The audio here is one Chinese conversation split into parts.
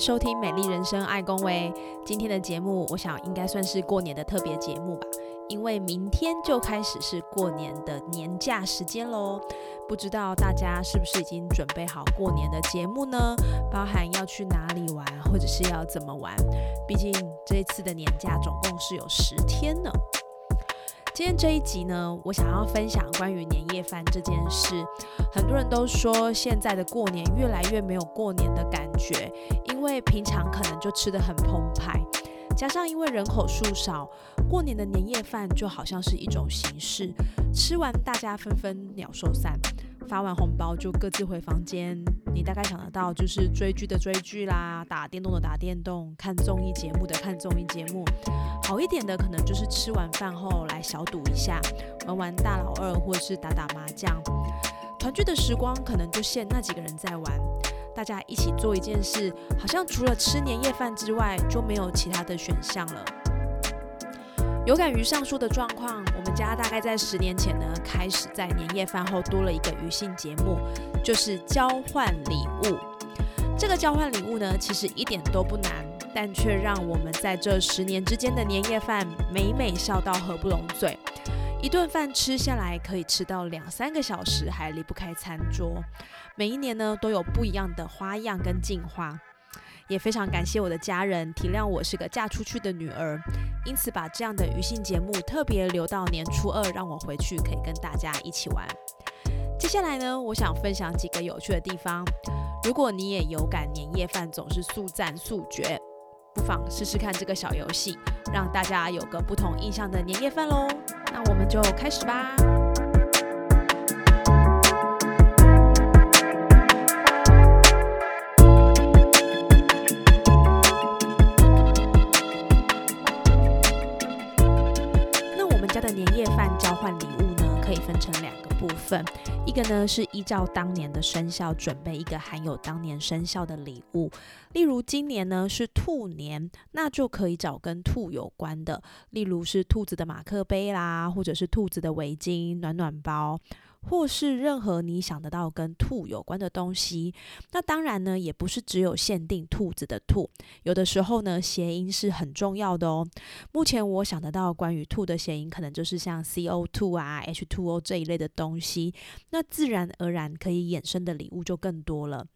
收听《美丽人生》爱公维。今天的节目，我想应该算是过年的特别节目吧，因为明天就开始是过年的年假时间喽。不知道大家是不是已经准备好过年的节目呢？包含要去哪里玩，或者是要怎么玩？毕竟这次的年假总共是有十天呢。今天这一集呢，我想要分享关于年夜饭这件事。很多人都说现在的过年越来越没有过年的感觉，因为平常可能就吃得很澎湃，加上因为人口数少，过年的年夜饭就好像是一种形式，吃完大家纷纷鸟兽散。发完红包就各自回房间，你大概想得到就是追剧的追剧啦，打电动的打电动，看综艺节目的看综艺节目。好一点的可能就是吃完饭后来小赌一下，玩玩大老二或是打打麻将。团聚的时光可能就限那几个人在玩，大家一起做一件事，好像除了吃年夜饭之外就没有其他的选项了。有感于上述的状况，我们家大概在十年前呢，开始在年夜饭后多了一个余兴节目，就是交换礼物。这个交换礼物呢，其实一点都不难，但却让我们在这十年之间的年夜饭每每笑到合不拢嘴。一顿饭吃下来可以吃到两三个小时，还离不开餐桌。每一年呢，都有不一样的花样跟进化。也非常感谢我的家人体谅我是个嫁出去的女儿，因此把这样的余兴节目特别留到年初二，让我回去可以跟大家一起玩。接下来呢，我想分享几个有趣的地方。如果你也有感年夜饭总是速战速决，不妨试试看这个小游戏，让大家有个不同印象的年夜饭喽。那我们就开始吧。那我们家的年夜饭交换礼物呢，可以分成两个部分，一个呢是依照当年的生肖准备一个含有当年生肖的礼物，例如今年呢是兔年，那就可以找跟兔有关的，例如是兔子的马克杯啦，或者是兔子的围巾、暖暖包。或是任何你想得到跟兔有关的东西，那当然呢，也不是只有限定兔子的兔，有的时候呢，谐音是很重要的哦。目前我想得到关于兔的谐音，可能就是像 “CO2” 啊、“H2O” 这一类的东西，那自然而然可以衍生的礼物就更多了。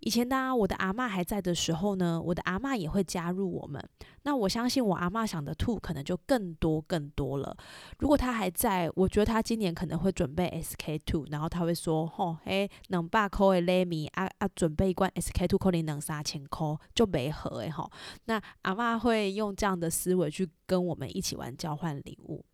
以前呢，我的阿妈还在的时候呢，我的阿妈也会加入我们。那我相信我阿妈想的吐可能就更多更多了。如果他还在，我觉得他今年可能会准备 SK two，然后他会说：“吼，诶，两百块的礼米啊啊，准备一罐 SK two 可能两三千块就没合诶吼。”那阿妈会用这样的思维去跟我们一起玩交换礼物。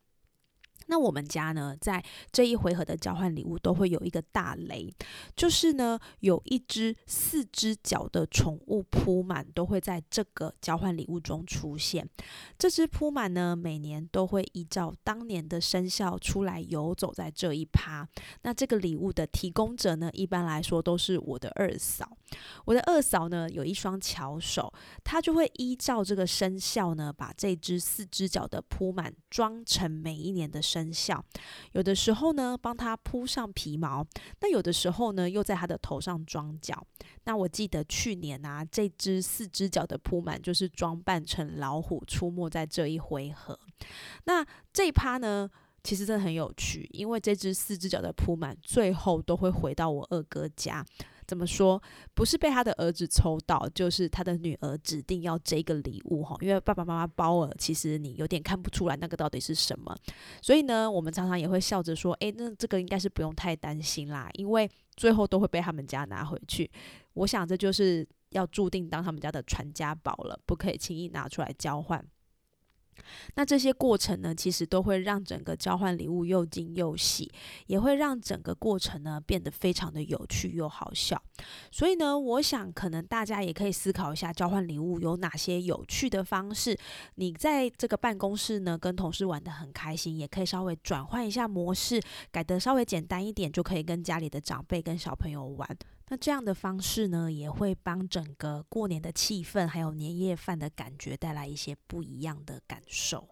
那我们家呢，在这一回合的交换礼物都会有一个大雷，就是呢，有一只四只脚的宠物铺满都会在这个交换礼物中出现。这只铺满呢，每年都会依照当年的生肖出来游走在这一趴。那这个礼物的提供者呢，一般来说都是我的二嫂。我的二嫂呢，有一双巧手，她就会依照这个生肖呢，把这只四只脚的铺满装成每一年的。生肖，有的时候呢，帮他铺上皮毛；那有的时候呢，又在他的头上装脚。那我记得去年啊，这只四只脚的铺满就是装扮成老虎出没在这一回合。那这一趴呢，其实真的很有趣，因为这只四只脚的铺满最后都会回到我二哥家。怎么说？不是被他的儿子抽到，就是他的女儿指定要这个礼物哈。因为爸爸妈妈包了，其实你有点看不出来那个到底是什么。所以呢，我们常常也会笑着说：“诶，那这个应该是不用太担心啦，因为最后都会被他们家拿回去。”我想这就是要注定当他们家的传家宝了，不可以轻易拿出来交换。那这些过程呢，其实都会让整个交换礼物又惊又喜，也会让整个过程呢变得非常的有趣又好笑。所以呢，我想可能大家也可以思考一下，交换礼物有哪些有趣的方式。你在这个办公室呢，跟同事玩的很开心，也可以稍微转换一下模式，改得稍微简单一点，就可以跟家里的长辈、跟小朋友玩。那这样的方式呢，也会帮整个过年的气氛，还有年夜饭的感觉带来一些不一样的感受。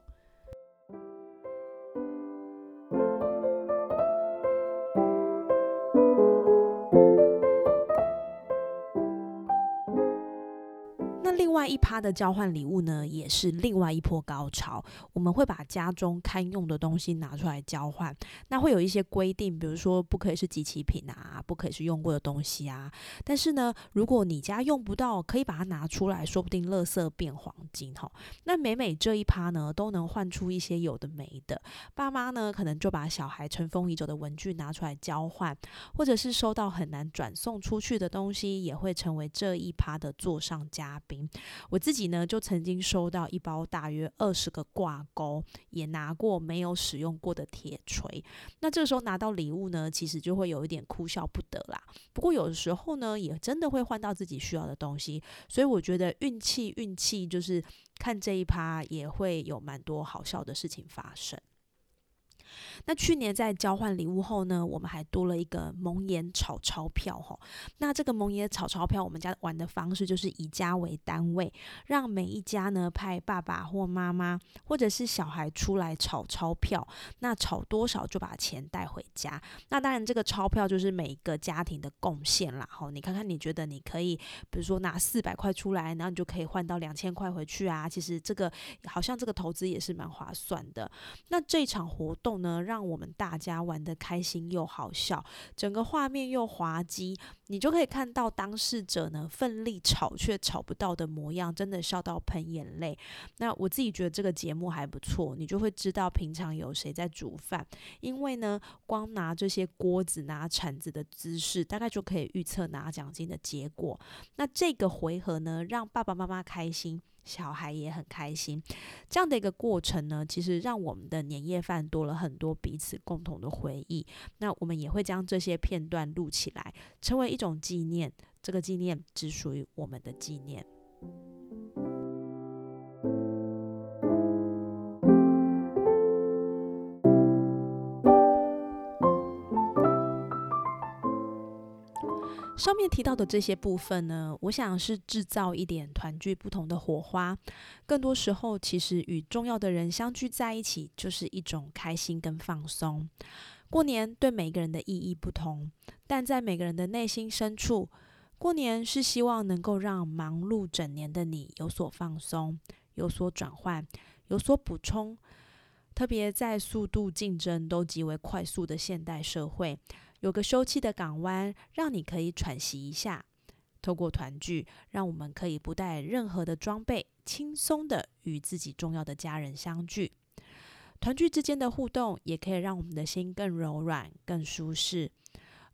外一趴的交换礼物呢，也是另外一波高潮。我们会把家中堪用的东西拿出来交换，那会有一些规定，比如说不可以是集齐品啊，不可以是用过的东西啊。但是呢，如果你家用不到，可以把它拿出来，说不定垃圾变黄金哈。那每每这一趴呢，都能换出一些有的没的。爸妈呢，可能就把小孩尘封已久的文具拿出来交换，或者是收到很难转送出去的东西，也会成为这一趴的座上嘉宾。我自己呢，就曾经收到一包大约二十个挂钩，也拿过没有使用过的铁锤。那这个时候拿到礼物呢，其实就会有一点哭笑不得啦。不过有的时候呢，也真的会换到自己需要的东西。所以我觉得运气，运气就是看这一趴也会有蛮多好笑的事情发生。那去年在交换礼物后呢，我们还多了一个蒙眼炒钞票哈。那这个蒙眼炒钞票，我们家玩的方式就是以家为单位，让每一家呢派爸爸或妈妈或者是小孩出来炒钞票，那炒多少就把钱带回家。那当然这个钞票就是每一个家庭的贡献啦。哈，你看看你觉得你可以，比如说拿四百块出来，然后你就可以换到两千块回去啊。其实这个好像这个投资也是蛮划算的。那这场活动。呢，让我们大家玩的开心又好笑，整个画面又滑稽，你就可以看到当事者呢奋力吵却吵不到的模样，真的笑到喷眼泪。那我自己觉得这个节目还不错，你就会知道平常有谁在煮饭，因为呢，光拿这些锅子、拿铲子的姿势，大概就可以预测拿奖金的结果。那这个回合呢，让爸爸妈妈开心。小孩也很开心，这样的一个过程呢，其实让我们的年夜饭多了很多彼此共同的回忆。那我们也会将这些片段录起来，成为一种纪念。这个纪念只属于我们的纪念。上面提到的这些部分呢，我想是制造一点团聚不同的火花。更多时候，其实与重要的人相聚在一起，就是一种开心跟放松。过年对每个人的意义不同，但在每个人的内心深处，过年是希望能够让忙碌整年的你有所放松、有所转换、有所补充。特别在速度竞争都极为快速的现代社会。有个休憩的港湾，让你可以喘息一下。透过团聚，让我们可以不带任何的装备，轻松的与自己重要的家人相聚。团聚之间的互动，也可以让我们的心更柔软、更舒适。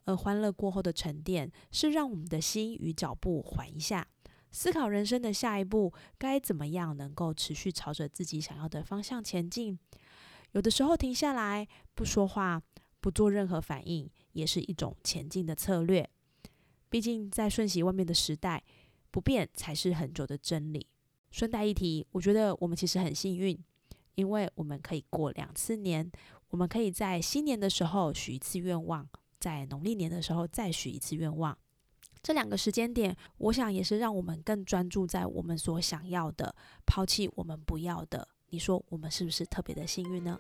而欢乐过后的沉淀，是让我们的心与脚步缓一下，思考人生的下一步该怎么样能够持续朝着自己想要的方向前进。有的时候停下来，不说话，不做任何反应。也是一种前进的策略。毕竟在瞬息万变的时代，不变才是很久的真理。顺带一提，我觉得我们其实很幸运，因为我们可以过两次年。我们可以在新年的时候许一次愿望，在农历年的时候再许一次愿望。这两个时间点，我想也是让我们更专注在我们所想要的，抛弃我们不要的。你说我们是不是特别的幸运呢？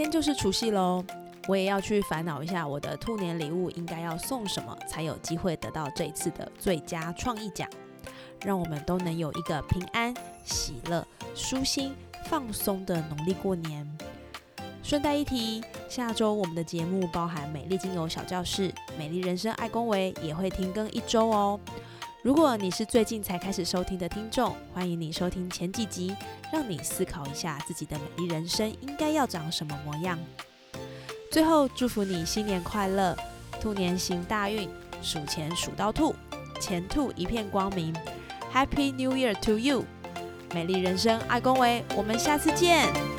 天就是除夕喽，我也要去烦恼一下我的兔年礼物应该要送什么，才有机会得到这一次的最佳创意奖。让我们都能有一个平安、喜乐、舒心、放松的农历过年。顺带一提，下周我们的节目包含美丽精油小教室、美丽人生爱恭维也会停更一周哦。如果你是最近才开始收听的听众欢迎你收听前几集让你思考一下自己的美丽人生应该要长什么模样。最后祝福你新年快乐兔年行大运数钱数到吐钱兔一片光明。Happy new year to you 美丽人生爱恭维我们下次见。